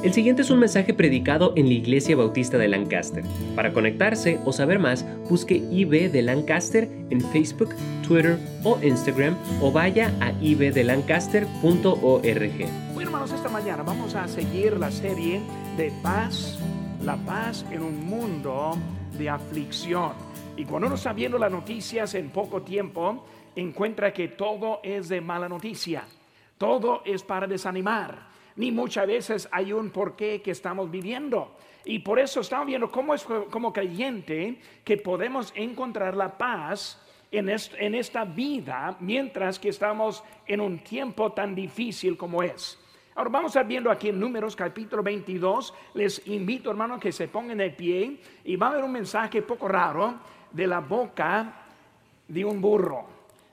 El siguiente es un mensaje predicado en la Iglesia Bautista de Lancaster. Para conectarse o saber más, busque IB de Lancaster en Facebook, Twitter o Instagram o vaya a ibdelancaster.org. Bueno, hermanos, esta mañana vamos a seguir la serie de paz, la paz en un mundo de aflicción. Y cuando uno está viendo las noticias en poco tiempo, encuentra que todo es de mala noticia, todo es para desanimar ni muchas veces hay un porqué que estamos viviendo. Y por eso estamos viendo cómo es como creyente que podemos encontrar la paz en, en esta vida mientras que estamos en un tiempo tan difícil como es. Ahora vamos a estar viendo aquí en Números capítulo 22. Les invito, hermano, que se pongan de pie y va a haber un mensaje poco raro de la boca de un burro.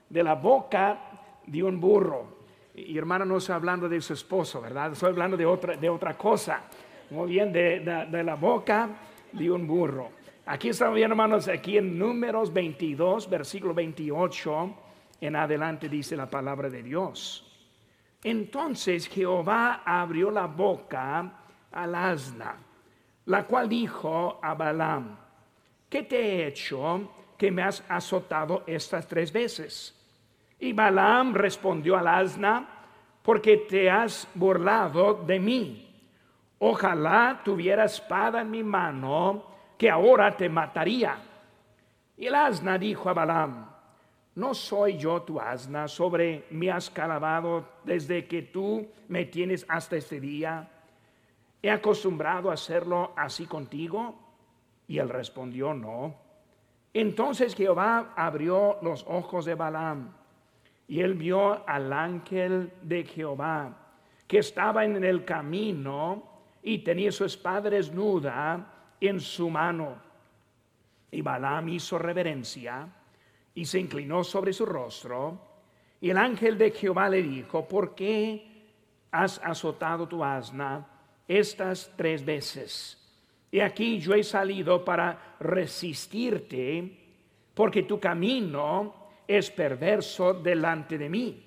De la boca de un burro. Y hermano, no estoy hablando de su esposo, ¿verdad? Estoy hablando de otra, de otra cosa. Muy bien, de, la boca de un burro. Aquí estamos viendo, hermanos, aquí en Números 22, versículo 28, en adelante dice la palabra de Dios. Entonces Jehová abrió la boca al asna, la cual dijo a Balaam, ¿qué te he hecho que me has azotado estas tres veces? Y Balaam respondió al asna, porque te has burlado de mí. Ojalá tuviera espada en mi mano, que ahora te mataría. Y el asna dijo a Balaam, ¿no soy yo tu asna sobre me has calabado desde que tú me tienes hasta este día? ¿He acostumbrado a hacerlo así contigo? Y él respondió, no. Entonces Jehová abrió los ojos de Balaam y él vio al ángel de Jehová que estaba en el camino y tenía su espada desnuda en su mano. Y Balaam hizo reverencia y se inclinó sobre su rostro. Y el ángel de Jehová le dijo, ¿por qué has azotado tu asna estas tres veces? Y aquí yo he salido para resistirte, porque tu camino es perverso delante de mí.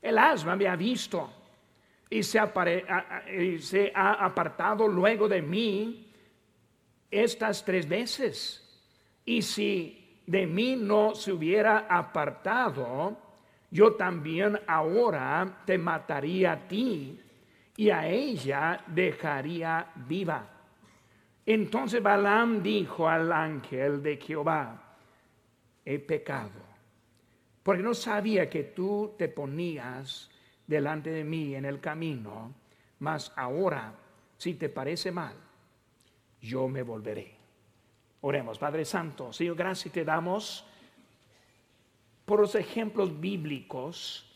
El asma me ha visto y se, ha apartado luego de mí estas tres veces. Y si de mí no se hubiera apartado, yo también ahora te mataría a ti y a ella dejaría viva. Entonces Balaam dijo al ángel de Jehová, he pecado porque no sabía que tú te ponías delante de mí en el camino, mas ahora, si te parece mal, yo me volveré. Oremos, Padre Santo, Señor, gracias te damos por los ejemplos bíblicos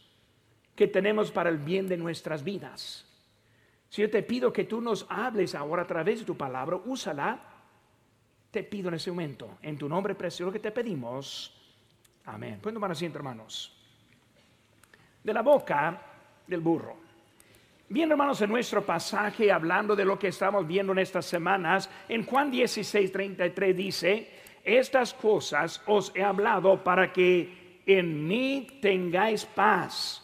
que tenemos para el bien de nuestras vidas. Si yo te pido que tú nos hables ahora a través de tu palabra, úsala. Te pido en ese momento, en tu nombre precioso que te pedimos. Amén. Pueden tomar asiento, hermanos. De la boca del burro. Bien, hermanos, en nuestro pasaje, hablando de lo que estamos viendo en estas semanas, en Juan 16, 33 dice, estas cosas os he hablado para que en mí tengáis paz.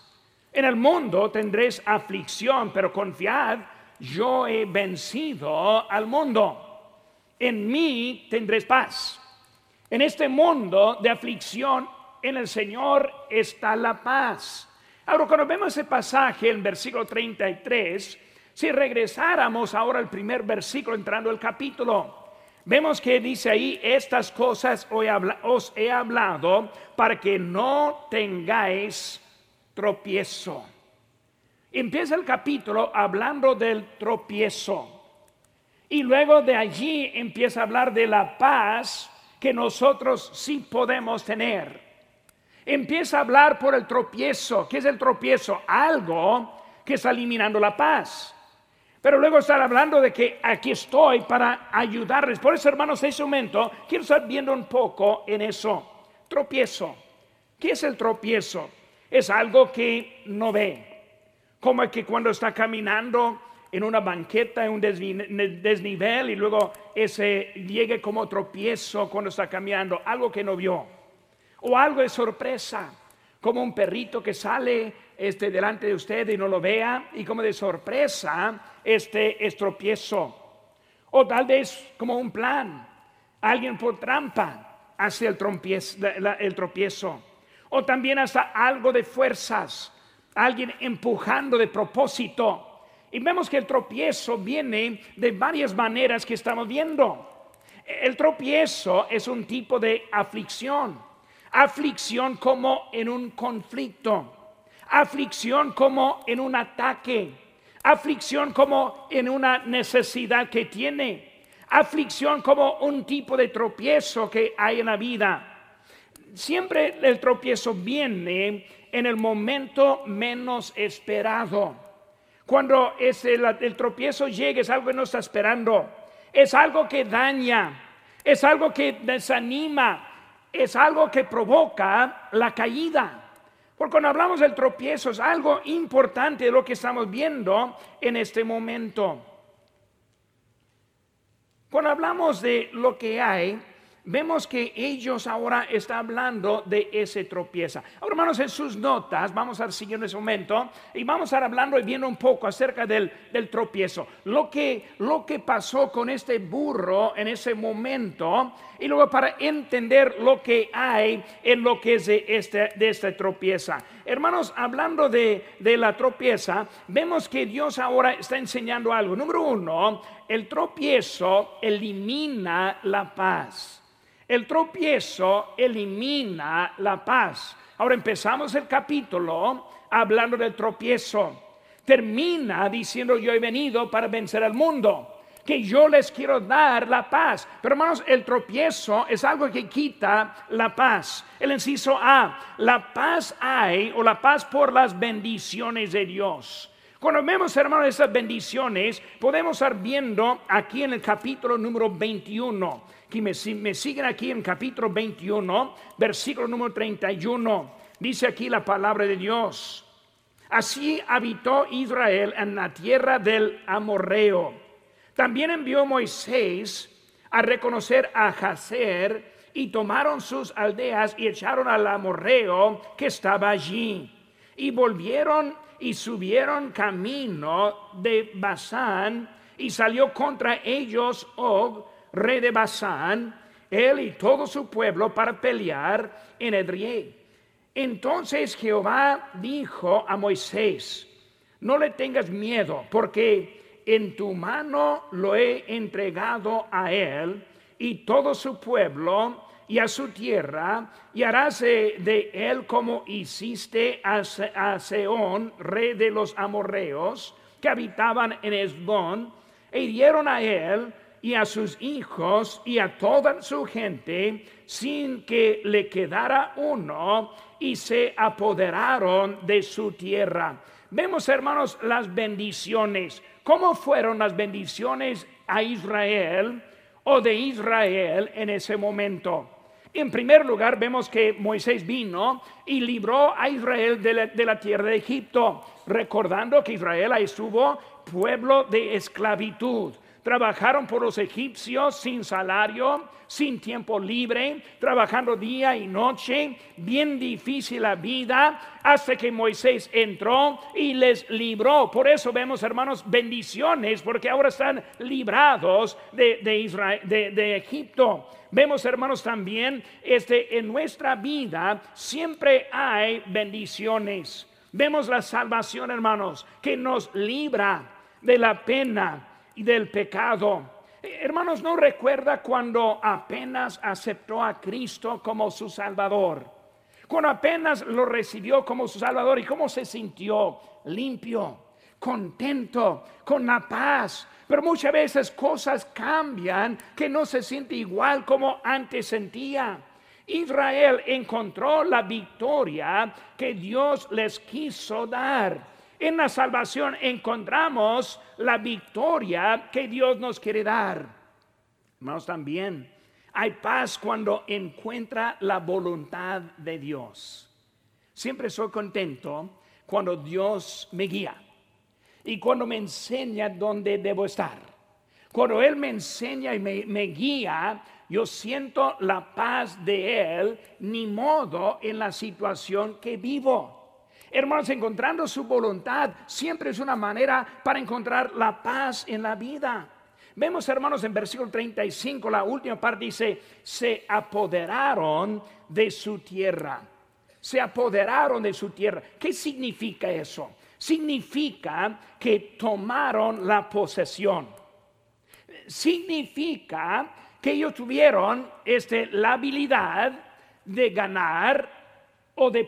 En el mundo tendréis aflicción, pero confiad, yo he vencido al mundo. En mí tendréis paz. En este mundo de aflicción, en el Señor está la paz. Ahora, cuando vemos ese pasaje en versículo 33, si regresáramos ahora al primer versículo entrando el capítulo, vemos que dice ahí, estas cosas os he hablado para que no tengáis tropiezo. Empieza el capítulo hablando del tropiezo. Y luego de allí empieza a hablar de la paz que nosotros sí podemos tener. Empieza a hablar por el tropiezo. ¿Qué es el tropiezo? Algo que está eliminando la paz. Pero luego está hablando de que aquí estoy para ayudarles. Por eso, hermanos, en ese momento quiero estar viendo un poco en eso. Tropiezo. ¿Qué es el tropiezo? Es algo que no ve. Como que cuando está caminando en una banqueta, en un desnivel y luego ese llegue como tropiezo cuando está caminando, algo que no vio. O algo de sorpresa, como un perrito que sale este, delante de usted y no lo vea y como de sorpresa este estropiezo. O tal vez como un plan, alguien por trampa hace el, el tropiezo. O también hasta algo de fuerzas, alguien empujando de propósito. Y vemos que el tropiezo viene de varias maneras que estamos viendo. El tropiezo es un tipo de aflicción. Aflicción como en un conflicto. Aflicción como en un ataque. Aflicción como en una necesidad que tiene. Aflicción como un tipo de tropiezo que hay en la vida. Siempre el tropiezo viene en el momento menos esperado. Cuando el, tropiezo llega es algo que no está esperando. Es algo que daña. Es algo que desanima. Es algo que provoca la caída. Porque cuando hablamos del tropiezo es algo importante de lo que estamos viendo en este momento. Cuando hablamos de lo que hay, vemos que ellos ahora están hablando de ese tropieza. Ahora, hermanos, en sus notas, vamos a seguir en ese momento y vamos a estar hablando y viendo un poco acerca del, tropiezo. Lo que, lo que pasó con este burro en ese momento y luego para entender lo que hay en lo que es de, este, de esta tropieza. Hermanos, hablando de, de la tropieza, vemos que Dios ahora está enseñando algo. Número uno, el tropiezo elimina la paz. El tropiezo elimina la paz. Ahora empezamos el capítulo hablando del tropiezo. Termina diciendo yo he venido para vencer al mundo, que yo les quiero dar la paz. Pero hermanos, el tropiezo es algo que quita la paz. El inciso A, la paz hay o la paz por las bendiciones de Dios. Cuando vemos, hermanos, esas bendiciones, podemos estar viendo aquí en el capítulo número 21 que me, siguen aquí en capítulo 21, versículo número 31. Dice aquí la palabra de Dios. Así habitó Israel en la tierra del Amorreo. También envió Moisés a reconocer a Jazer y tomaron sus aldeas y echaron al Amorreo que estaba allí. Y volvieron y subieron camino de Basán y salió contra ellos Og, rey de Basán, él y todo su pueblo para pelear en Edrei. Entonces Jehová dijo a Moisés, no le tengas miedo, porque en tu mano lo he entregado a él y todo su pueblo y a su tierra, y harás de él como hiciste a, Seón, rey de los amorreos, que habitaban en Esbón, e hirieron a él y a sus hijos y a toda su gente sin que le quedara uno y se apoderaron de su tierra. Vemos, hermanos, las bendiciones. ¿Cómo fueron las bendiciones a Israel o de Israel en ese momento? En primer lugar, vemos que Moisés vino y libró a Israel de la, tierra de Egipto, recordando que Israel ahí estuvo pueblo de esclavitud. Trabajaron por los egipcios sin salario, sin tiempo libre, trabajando día y noche, bien difícil la vida, hasta que Moisés entró y les libró. Por eso vemos, hermanos, bendiciones, porque ahora están librados de, de, Egipto. Vemos, hermanos, también este, en nuestra vida siempre hay bendiciones. Vemos la salvación, hermanos, que nos libra de la pena del pecado. Hermanos, ¿no recuerda cuando apenas aceptó a Cristo como su Salvador? Cuando apenas lo recibió como su Salvador y cómo se sintió limpio, contento, con la paz. Pero muchas veces cosas cambian que no se siente igual como antes sentía. Israel encontró la victoria que Dios les quiso dar. En la salvación encontramos la victoria que Dios nos quiere dar. Hermanos, también hay paz cuando encuentra la voluntad de Dios. Siempre soy contento cuando Dios me guía y cuando me enseña dónde debo estar. Cuando Él me enseña y me, me guía, yo siento la paz de Él, ni modo en la situación que vivo. Hermanos, encontrando su voluntad siempre es una manera para encontrar la paz en la vida. Vemos, hermanos, en versículo 35, la última parte dice, se apoderaron de su tierra. Se apoderaron de su tierra. ¿Qué significa eso? Significa que tomaron la posesión. Significa que ellos tuvieron este, la habilidad de ganar o de,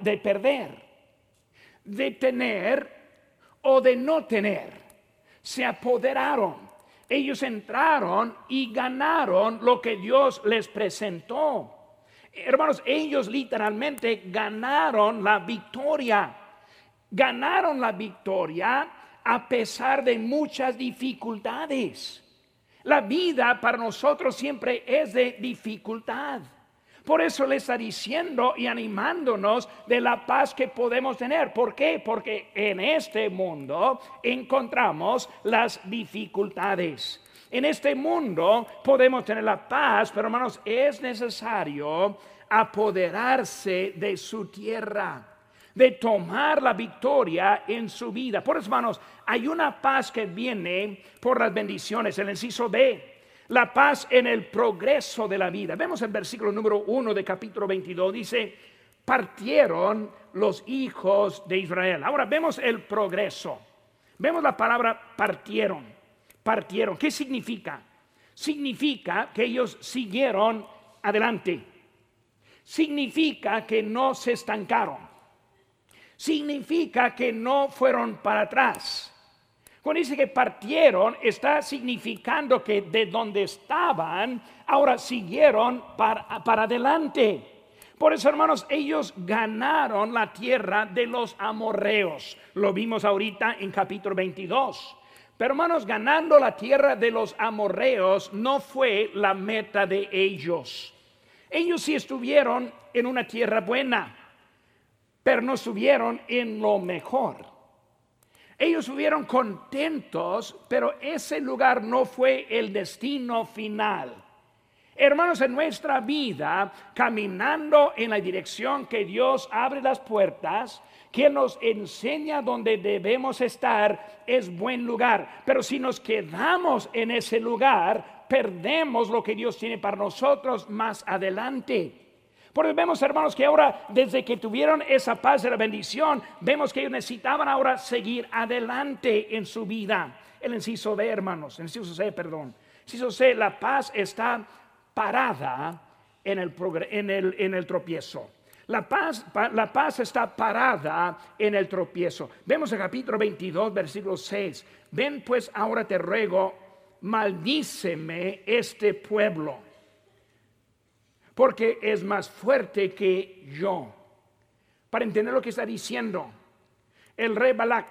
de perder, de tener o de no tener. Se apoderaron ellos entraron y ganaron lo que Dios les presentó. Hermanos, ellos literalmente ganaron la victoria. Ganaron la victoria a pesar de muchas dificultades. La vida para nosotros siempre es de dificultad. Por eso le está diciendo y animándonos de la paz que podemos tener. ¿Por qué? Porque en este mundo encontramos las dificultades. En este mundo podemos tener la paz, pero hermanos, es necesario apoderarse de su tierra, de tomar la victoria en su vida. Por eso, hermanos, hay una paz que viene por las bendiciones. El inciso B la paz en el progreso de la vida. Vemos el versículo número 1 de capítulo 22, dice, partieron los hijos de Israel. Ahora vemos el progreso. Vemos la palabra partieron. Partieron. ¿Qué significa? Significa que ellos siguieron adelante. Significa que no se estancaron. Significa que no fueron para atrás cuando dice que partieron, está significando que de donde estaban, ahora siguieron para, adelante. Por eso, hermanos, ellos ganaron la tierra de los amorreos. Lo vimos ahorita en capítulo 22. Pero, hermanos, ganando la tierra de los amorreos no fue la meta de ellos. Ellos sí estuvieron en una tierra buena, pero no estuvieron en lo mejor. Ellos estuvieron contentos, pero ese lugar no fue el destino final. Hermanos, en nuestra vida, caminando en la dirección que Dios abre las puertas, que nos enseña dónde debemos estar, es buen lugar. Pero si nos quedamos en ese lugar, perdemos lo que Dios tiene para nosotros más adelante. Porque vemos, hermanos, que ahora, desde que tuvieron esa paz de la bendición, vemos que ellos necesitaban ahora seguir adelante en su vida. El inciso B, hermanos, el inciso C, perdón. El inciso C, la paz está parada en el, en el, en el tropiezo. La paz, la paz está parada en el tropiezo. Vemos el capítulo 22, versículo 6. Ven pues ahora te ruego, maldíceme este pueblo porque es más fuerte que yo. Para entender lo que está diciendo, el rey Balak,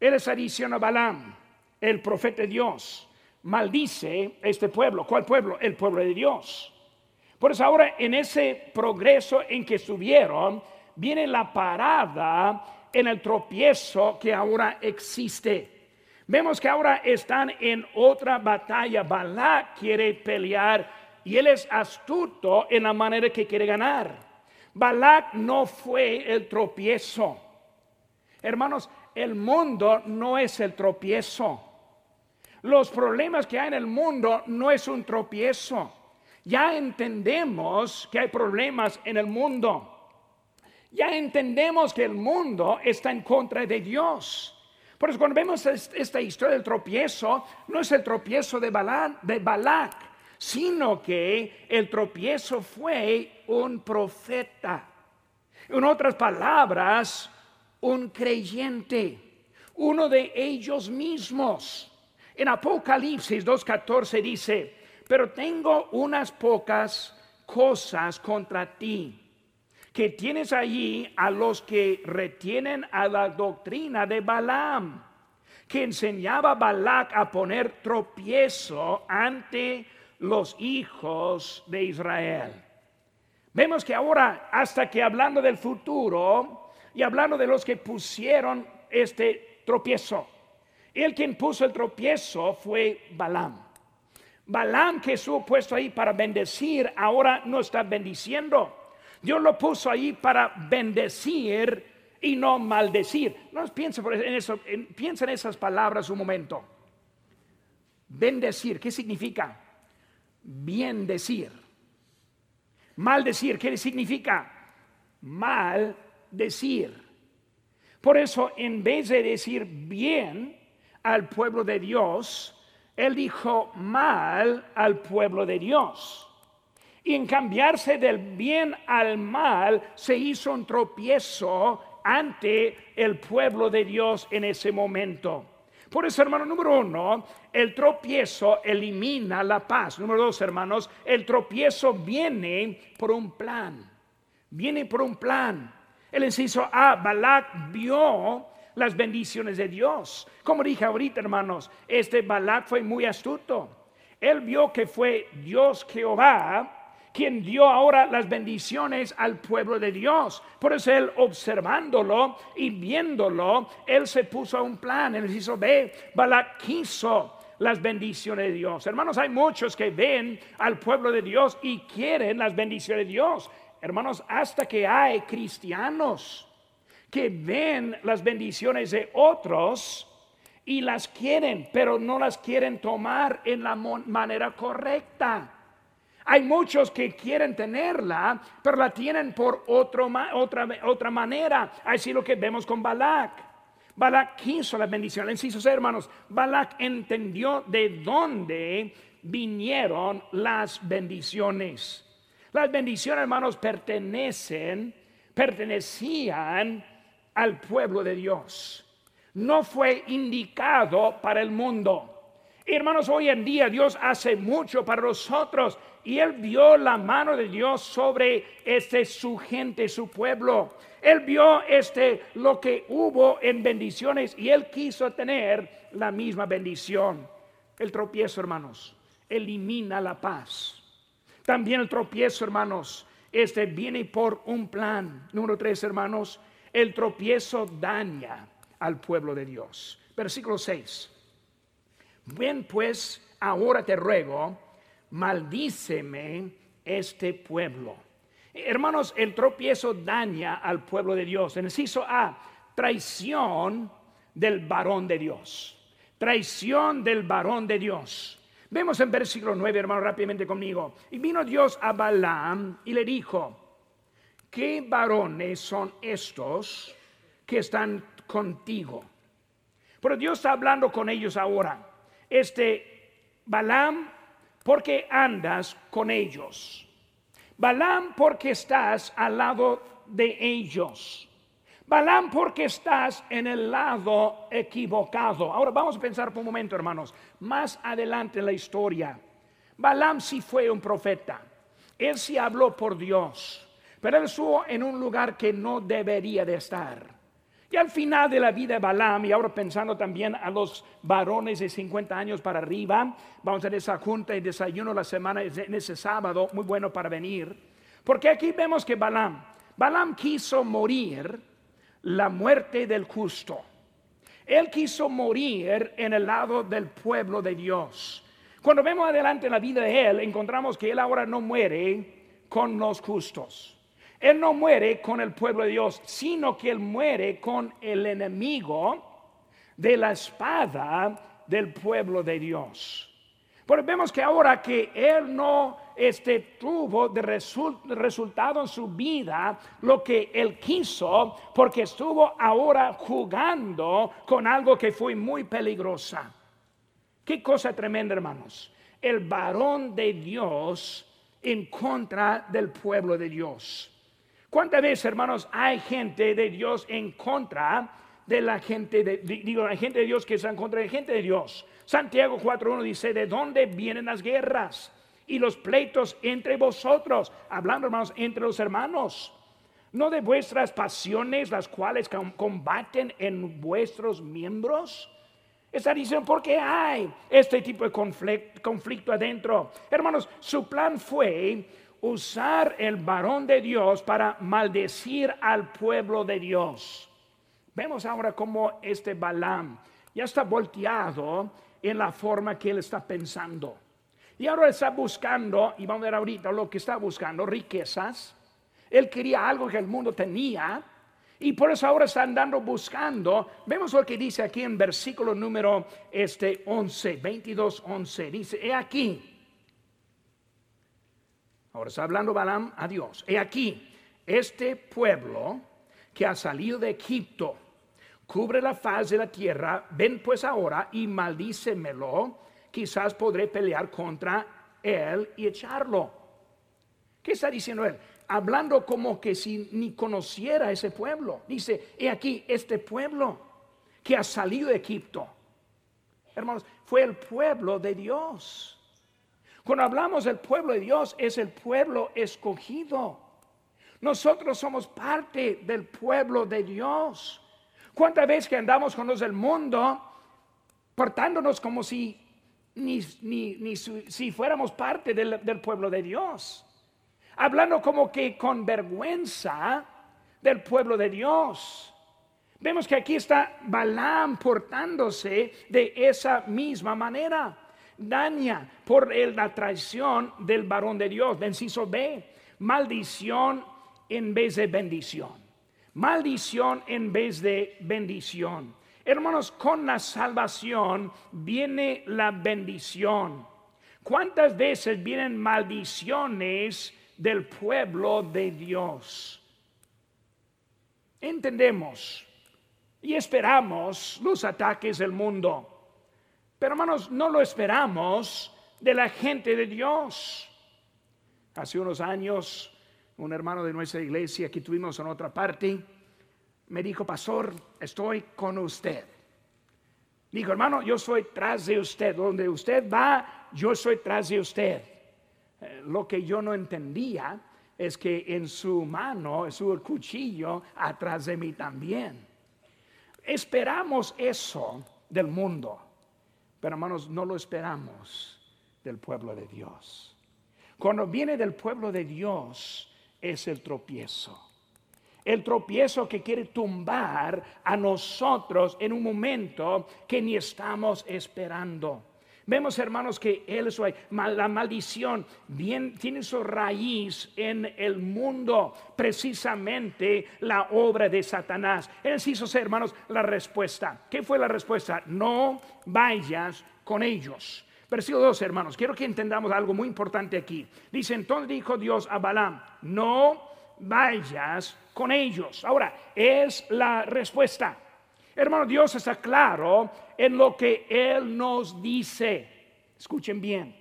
él está diciendo a Balaam, el profeta de Dios, maldice este pueblo. ¿Cuál pueblo? El pueblo de Dios. Por eso ahora en ese progreso en que estuvieron, viene la parada en el tropiezo que ahora existe. Vemos que ahora están en otra batalla. Balak quiere pelear y él es astuto en la manera que quiere ganar. Balak no fue el tropiezo. Hermanos, el mundo no es el tropiezo. Los problemas que hay en el mundo no es un tropiezo. Ya entendemos que hay problemas en el mundo. Ya entendemos que el mundo está en contra de Dios. Por eso cuando vemos esta historia del tropiezo, no es el tropiezo de Balak, de Balak sino que el tropiezo fue un profeta. En otras palabras, un creyente, uno de ellos mismos. En Apocalipsis 2.14 dice, pero tengo unas pocas cosas contra ti, que tienes allí a los que retienen a la doctrina de Balaam, que enseñaba a Balac a poner tropiezo ante los hijos de Israel. Vemos que ahora, hasta que hablando del futuro y hablando de los que pusieron este tropiezo, el quien puso el tropiezo fue Balaam. Balaam que estuvo puesto ahí para bendecir, ahora no está bendiciendo. Dios lo puso ahí para bendecir y no maldecir. No piensa en eso, piensa en esas palabras un momento. Bendecir, ¿qué significa? Bien decir. Maldecir, ¿qué significa? Mal decir. Por eso, en vez de decir bien al pueblo de Dios, él dijo mal al pueblo de Dios. Y en cambiarse del bien al mal se hizo un tropiezo ante el pueblo de Dios en ese momento. Por eso, hermano, número uno, el tropiezo elimina la paz. Número dos, hermanos, el tropiezo viene por un plan. Viene por un plan. El inciso A, Balak vio las bendiciones de Dios. Como dije ahorita, hermanos, este Balak fue muy astuto. Él vio que fue Dios Jehová quien dio ahora las bendiciones al pueblo de Dios. Por eso él observándolo y viéndolo, él se puso a un plan. Él hizo, ve, Balak quiso las bendiciones de Dios. Hermanos, hay muchos que ven al pueblo de Dios y quieren las bendiciones de Dios. Hermanos, hasta que hay cristianos que ven las bendiciones de otros y las quieren, pero no las quieren tomar en la manera correcta. Hay muchos que quieren tenerla, pero la tienen por otro, otra, otra manera. Así lo que vemos con Balak. Balak quiso la bendición. sus hermanos, Balak entendió de dónde vinieron las bendiciones. Las bendiciones, hermanos, pertenecen, pertenecían al pueblo de Dios. No fue indicado para el mundo. Hermanos, hoy en día Dios hace mucho para nosotros y él vio la mano de Dios sobre este su gente, su pueblo. Él vio este lo que hubo en bendiciones y él quiso tener la misma bendición. El tropiezo, hermanos, elimina la paz. También el tropiezo, hermanos, este viene por un plan. Número tres, hermanos, el tropiezo daña al pueblo de Dios. Versículo 6. Ven pues, ahora te ruego, maldíceme este pueblo. Hermanos, el tropiezo daña al pueblo de Dios. En el inciso A, traición del varón de Dios. Traición del varón de Dios. Vemos en versículo 9, hermano, rápidamente conmigo. Y vino Dios a Balaam y le dijo, ¿qué varones son estos que están contigo? Pero Dios está hablando con ellos ahora. Este Balaam porque andas con ellos. Balaam porque estás al lado de ellos. Balaam porque estás en el lado equivocado. Ahora vamos a pensar por un momento, hermanos, más adelante en la historia. Balaam sí fue un profeta. Él sí habló por Dios, pero él estuvo en un lugar que no debería de estar. Y al final de la vida de Balaam, y ahora pensando también a los varones de 50 años para arriba, vamos a esa junta y desayuno la semana en ese sábado, muy bueno para venir, porque aquí vemos que Balaam, Balaam quiso morir la muerte del justo. Él quiso morir en el lado del pueblo de Dios. Cuando vemos adelante la vida de él, encontramos que él ahora no muere con los justos. Él no muere con el pueblo de Dios, sino que Él muere con el enemigo de la espada del pueblo de Dios. Pero vemos que ahora que Él no este, tuvo de resultado en su vida lo que Él quiso, porque estuvo ahora jugando con algo que fue muy peligrosa. Qué cosa tremenda, hermanos. El varón de Dios en contra del pueblo de Dios. ¿Cuántas veces, hermanos, hay gente de Dios en contra de la gente de, digo, la gente de Dios que está en contra de gente de Dios? Santiago 4.1 dice, ¿de dónde vienen las guerras y los pleitos entre vosotros? Hablando, hermanos, entre los hermanos. ¿No de vuestras pasiones las cuales combaten en vuestros miembros? Está diciendo, ¿por qué hay este tipo de conflicto, conflicto adentro? Hermanos, su plan fue usar el varón de Dios para maldecir al pueblo de Dios. Vemos ahora cómo este Balaam ya está volteado en la forma que él está pensando. Y ahora está buscando, y vamos a ver ahorita lo que está buscando, riquezas. Él quería algo que el mundo tenía. Y por eso ahora están dando buscando. Vemos lo que dice aquí en versículo número este 11, 22, 11. Dice, he aquí. Ahora está hablando Balaam a Dios. He aquí, este pueblo que ha salido de Egipto cubre la faz de la tierra. Ven pues ahora y maldícemelo. Quizás podré pelear contra él y echarlo. ¿Qué está diciendo él? hablando como que si ni conociera ese pueblo. Dice, he aquí este pueblo que ha salido de Egipto. Hermanos, fue el pueblo de Dios. Cuando hablamos del pueblo de Dios, es el pueblo escogido. Nosotros somos parte del pueblo de Dios. ¿Cuántas veces que andamos con los del mundo portándonos como si ni, si, fuéramos parte del pueblo de Dios? hablando como que con vergüenza del pueblo de Dios. Vemos que aquí está Balaam portándose de esa misma manera. Daña por la traición del varón de Dios. Venciso B. Maldición en vez de bendición. Maldición en vez de bendición. Hermanos, con la salvación viene la bendición. ¿Cuántas veces vienen maldiciones del pueblo de Dios. Entendemos y esperamos los ataques del mundo, pero hermanos, no lo esperamos de la gente de Dios. Hace unos años, un hermano de nuestra iglesia que tuvimos en otra parte, me dijo, pastor, estoy con usted. Dijo, hermano, yo soy tras de usted. Donde usted va, yo soy tras de usted. Eh, lo que yo no entendía es que en su mano, su cuchillo atrás de mí también. Esperamos eso del mundo, pero hermanos, no lo esperamos del pueblo de Dios. Cuando viene del pueblo de Dios es el tropiezo. El tropiezo que quiere tumbar a nosotros en un momento que ni estamos esperando. Vemos, hermanos, que él, la maldición bien, tiene su raíz en el mundo, precisamente la obra de Satanás. Él hizo, hermanos, la respuesta. ¿Qué fue la respuesta? No vayas con ellos. Versículo 2, hermanos, quiero que entendamos algo muy importante aquí. Dice, entonces dijo Dios a Balaam, no vayas con ellos. Ahora, es la respuesta. Hermano, Dios está claro en lo que Él nos dice. Escuchen bien.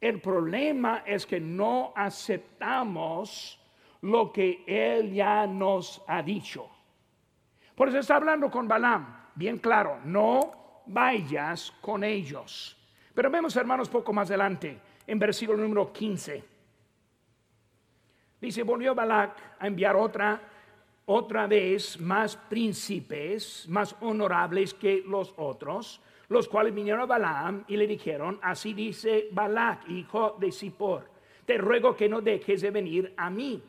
El problema es que no aceptamos lo que Él ya nos ha dicho. Por eso está hablando con Balaam, bien claro, no vayas con ellos. Pero vemos, hermanos, poco más adelante, en versículo número 15. Dice, volvió Balac a enviar otra otra vez más príncipes, más honorables que los otros, los cuales vinieron a Balaam y le dijeron, así dice Balac, hijo de Zippor, te ruego que no dejes de venir a mí,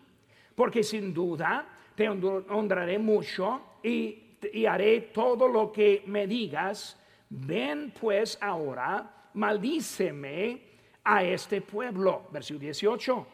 porque sin duda te honraré mucho y, haré todo lo que me digas. Ven pues ahora, maldíceme a este pueblo. Versículo 18.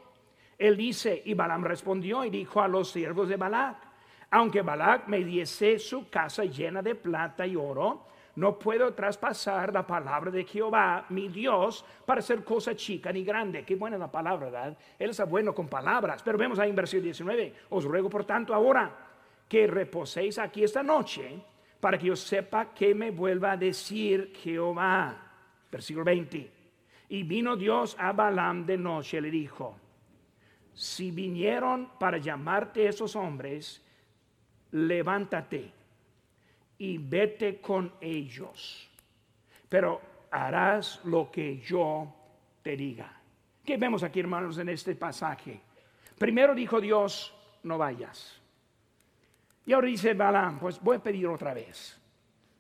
Él dice, y Balaam respondió y dijo a los siervos de Balac, aunque Balac me diese su casa llena de plata y oro, no puedo traspasar la palabra de Jehová, mi Dios, para hacer cosa chica ni grande. Qué buena la palabra, ¿verdad? Él está bueno con palabras. Pero vemos ahí en versículo 19. Os ruego, por tanto, ahora que reposéis aquí esta noche, para que yo sepa que me vuelva a decir Jehová. Versículo 20. Y vino Dios a Balaam de noche le dijo, si vinieron para llamarte esos hombres, levántate y vete con ellos, pero harás lo que yo te diga. ¿Qué vemos aquí, hermanos, en este pasaje? Primero dijo Dios, no vayas. Y ahora dice Balaam, pues voy a pedir otra vez.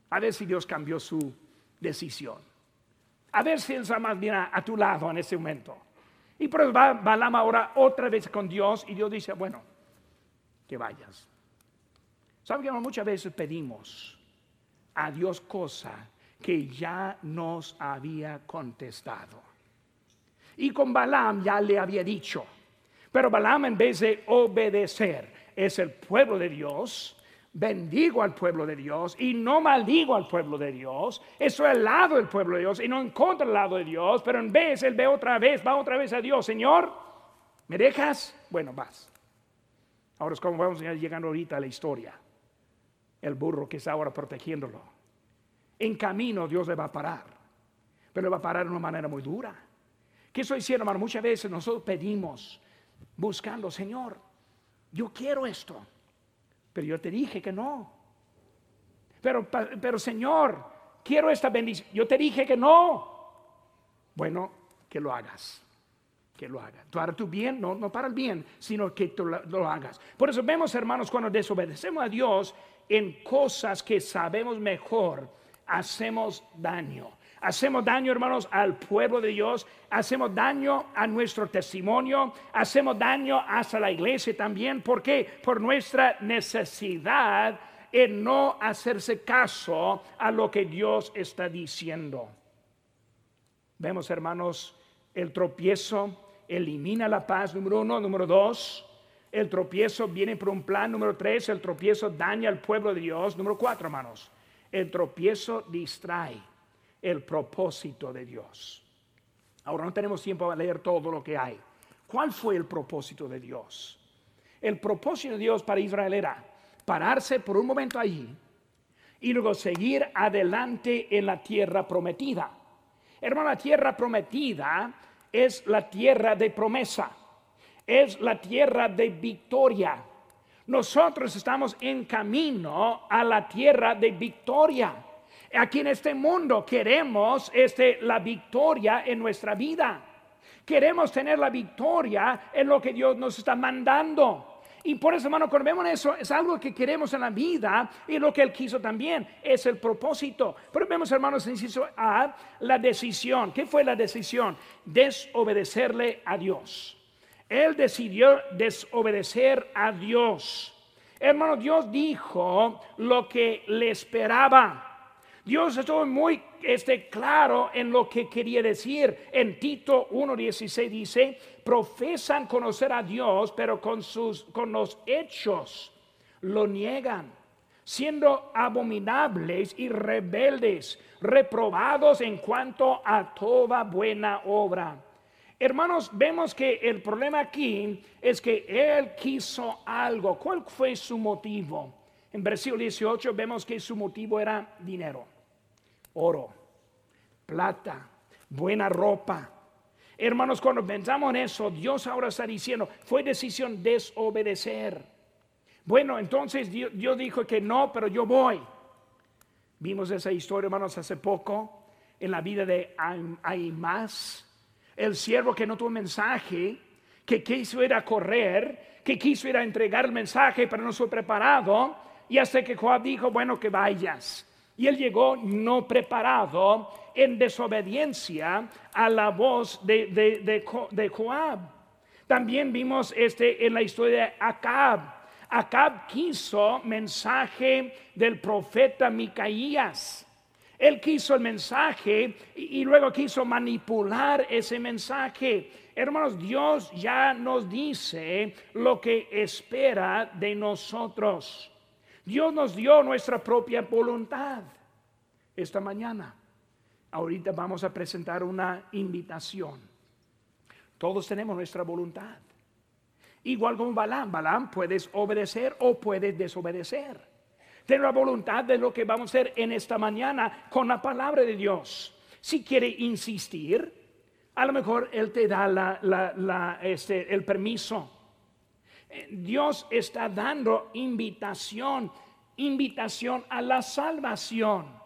A ver si Dios cambió su decisión. A ver si Él está más bien a, tu lado en ese momento. Y por eso va Balaam ahora otra vez con Dios y Dios dice, bueno, que vayas. ¿Saben que muchas veces pedimos a Dios cosa que ya nos había contestado? Y con Balaam ya le había dicho. Pero Balaam en vez de obedecer, es el pueblo de Dios, bendigo al pueblo de Dios y no maldigo al pueblo de Dios. Estoy al lado del pueblo de Dios y no en contra del lado de Dios, pero en vez él ve otra vez, va otra vez a Dios. Señor, ¿me dejas? Bueno, vas. Ahora es como vamos llegando ahorita a la historia. El burro que está ahora protegiéndolo. En camino Dios le va a parar, pero le va a parar de una manera muy dura. ¿Qué estoy diciendo, hermano? Muchas veces nosotros pedimos, buscando, Señor, yo quiero esto pero yo te dije que no. Pero, pero Señor, quiero esta bendición. Yo te dije que no. Bueno, que lo hagas. Que lo hagas. Para tu bien, no, no para el bien, sino que tú lo, lo hagas. Por eso vemos, hermanos, cuando desobedecemos a Dios en cosas que sabemos mejor, hacemos daño. Hacemos daño, hermanos, al pueblo de Dios, hacemos daño a nuestro testimonio, hacemos daño hasta la iglesia también. ¿Por qué? Por nuestra necesidad en no hacerse caso a lo que Dios está diciendo. Vemos, hermanos, el tropiezo elimina la paz, número uno. Número dos, el tropiezo viene por un plan. Número tres, el tropiezo daña al pueblo de Dios. Número cuatro, hermanos, el tropiezo distrae el propósito de Dios. Ahora no tenemos tiempo para leer todo lo que hay. ¿Cuál fue el propósito de Dios? El propósito de Dios para Israel era pararse por un momento allí y luego seguir adelante en la tierra prometida. Hermano, la tierra prometida es la tierra de promesa, es la tierra de victoria. Nosotros estamos en camino a la tierra de victoria. Aquí en este mundo queremos este, la victoria en nuestra vida. Queremos tener la victoria en lo que Dios nos está mandando. Y por eso, hermano, cuando vemos eso, es algo que queremos en la vida y lo que Él quiso también, es el propósito. Pero vemos, hermanos, inciso A, la decisión. ¿Qué fue la decisión? Desobedecerle a Dios. Él decidió desobedecer a Dios. Hermano, Dios dijo lo que le esperaba. Dios estuvo muy este, claro en lo que quería decir. En Tito 1.16 dice, profesan conocer a Dios, pero con, sus, con los hechos lo niegan, siendo abominables y rebeldes, reprobados en cuanto a toda buena obra. Hermanos, vemos que el problema aquí es que Él quiso algo. ¿Cuál fue su motivo? En versículo 18 vemos que su motivo era dinero oro, plata, buena ropa. Hermanos, cuando pensamos en eso, Dios ahora está diciendo, fue decisión desobedecer. Bueno, entonces Dios, dijo que no, pero yo voy. Vimos esa historia, hermanos, hace poco en la vida de más el siervo que no tuvo mensaje, que quiso ir a correr, que quiso ir a entregar el mensaje, pero no fue preparado. Y hasta que Joab dijo, bueno, que vayas. Y él llegó no preparado en desobediencia a la voz de, de, Joab. También vimos este en la historia de Acab. Acab quiso mensaje del profeta Micaías. Él quiso el mensaje y, luego quiso manipular ese mensaje. Hermanos, Dios ya nos dice lo que espera de nosotros. Dios nos dio nuestra propia voluntad esta mañana. Ahorita vamos a presentar una invitación. Todos tenemos nuestra voluntad. Igual como Balaam, Balaam puedes obedecer o puedes desobedecer. Ten la voluntad de lo que vamos a hacer en esta mañana con la palabra de Dios. Si quiere insistir, a lo mejor Él te da este, el permiso Dios está dando invitación, invitación a la salvación.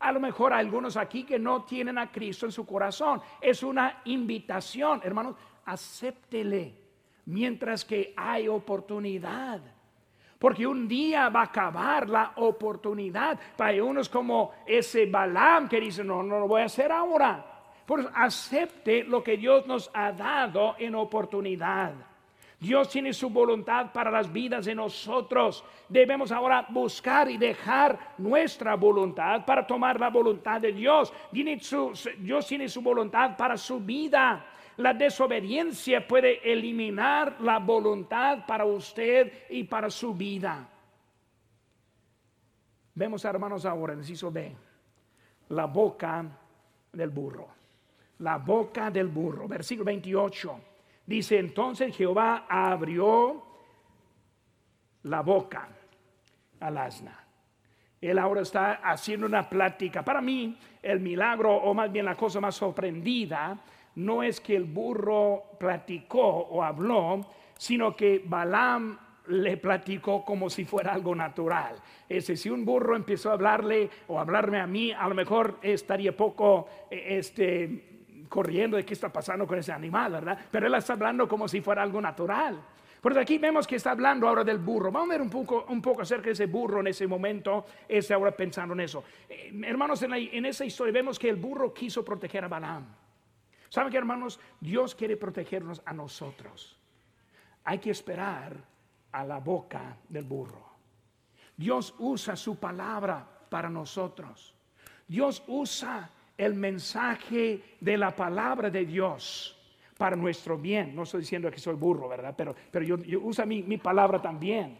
A lo mejor algunos aquí que no tienen a Cristo en su corazón. Es una invitación, hermanos, acéptele mientras que hay oportunidad. Porque un día va a acabar la oportunidad. Para unos como ese Balaam que dice, no, no lo voy a hacer ahora. Por acepte lo que Dios nos ha dado en oportunidad. Dios tiene su voluntad para las vidas de nosotros. Debemos ahora buscar y dejar nuestra voluntad para tomar la voluntad de Dios. Dios tiene su voluntad para su vida. La desobediencia puede eliminar la voluntad para usted y para su vida. Vemos, hermanos, ahora, inciso B, la boca del burro. La boca del burro. Versículo 28. Dice, entonces Jehová abrió la boca al asna. Él ahora está haciendo una plática. Para mí, el milagro, o más bien la cosa más sorprendida, no es que el burro platicó o habló, sino que Balaam le platicó como si fuera algo natural. Ese, si un burro empezó a hablarle o hablarme a mí, a lo mejor estaría poco eh, este, corriendo de qué está pasando con ese animal, ¿verdad? Pero él está hablando como si fuera algo natural. Por aquí vemos que está hablando ahora del burro. Vamos a ver un poco, un poco acerca de ese burro en ese momento. Está ahora pensando en eso. Eh, hermanos, en, esa historia vemos que el burro quiso proteger a Balaam. ¿Saben qué, hermanos? Dios quiere protegernos a nosotros. Hay que esperar a la boca del burro. Dios usa su palabra para nosotros. Dios usa el mensaje de la palabra de Dios para nuestro bien. No estoy diciendo que soy burro, ¿verdad? Pero, pero yo, usa mi, mi palabra también.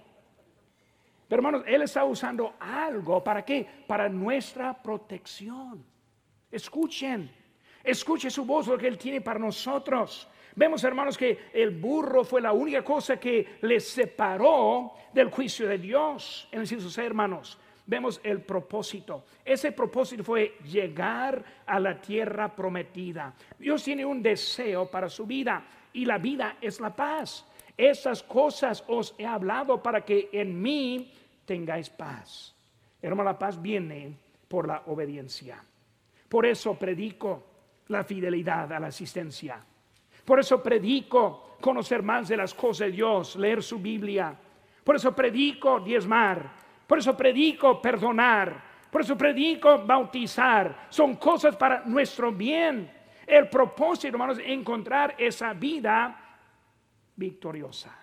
Pero hermanos, Él está usando algo. ¿Para qué? Para nuestra protección. Escuchen, escuche su voz, lo que Él tiene para nosotros. Vemos, hermanos, que el burro fue la única cosa que le separó del juicio de Dios. En el sus hermanos, vemos el propósito. Ese propósito fue llegar a la tierra prometida. Dios tiene un deseo para su vida y la vida es la paz. Esas cosas os he hablado para que en mí tengáis paz. Hermano, la paz viene por la obediencia. Por eso predico la fidelidad a la asistencia por eso predico conocer más de las cosas de Dios, leer su Biblia. Por eso predico diezmar. Por eso predico perdonar. Por eso predico bautizar. Son cosas para nuestro bien. El propósito, hermanos, es encontrar esa vida victoriosa.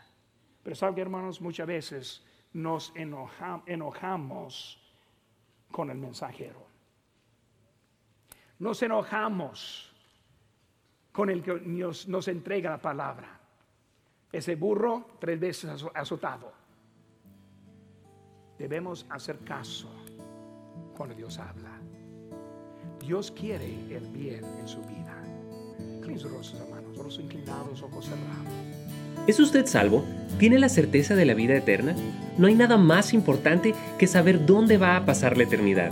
Pero saben hermanos, muchas veces nos enojamos con el mensajero. Nos enojamos con el que Dios nos entrega la palabra. Ese burro tres veces azotado. Debemos hacer caso cuando Dios habla. Dios quiere el bien en su vida. inclinados. ¿Es usted salvo? ¿Tiene la certeza de la vida eterna? No hay nada más importante que saber dónde va a pasar la eternidad.